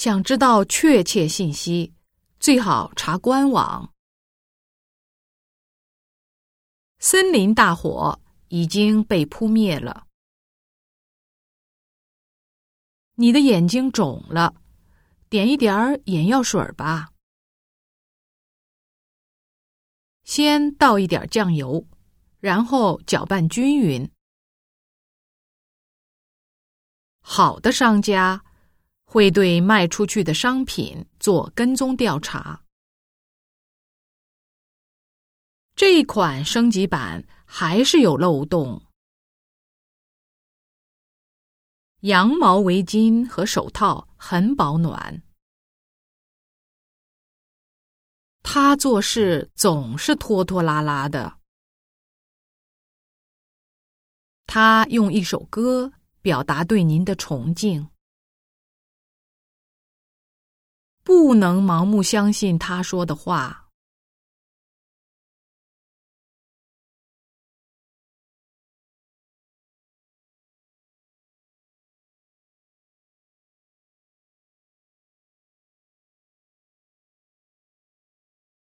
想知道确切信息，最好查官网。森林大火已经被扑灭了。你的眼睛肿了，点一点儿眼药水吧。先倒一点酱油，然后搅拌均匀。好的商家会对卖出去的商品做跟踪调查。这一款升级版还是有漏洞。羊毛围巾和手套很保暖。他做事总是拖拖拉拉的。他用一首歌表达对您的崇敬。不能盲目相信他说的话。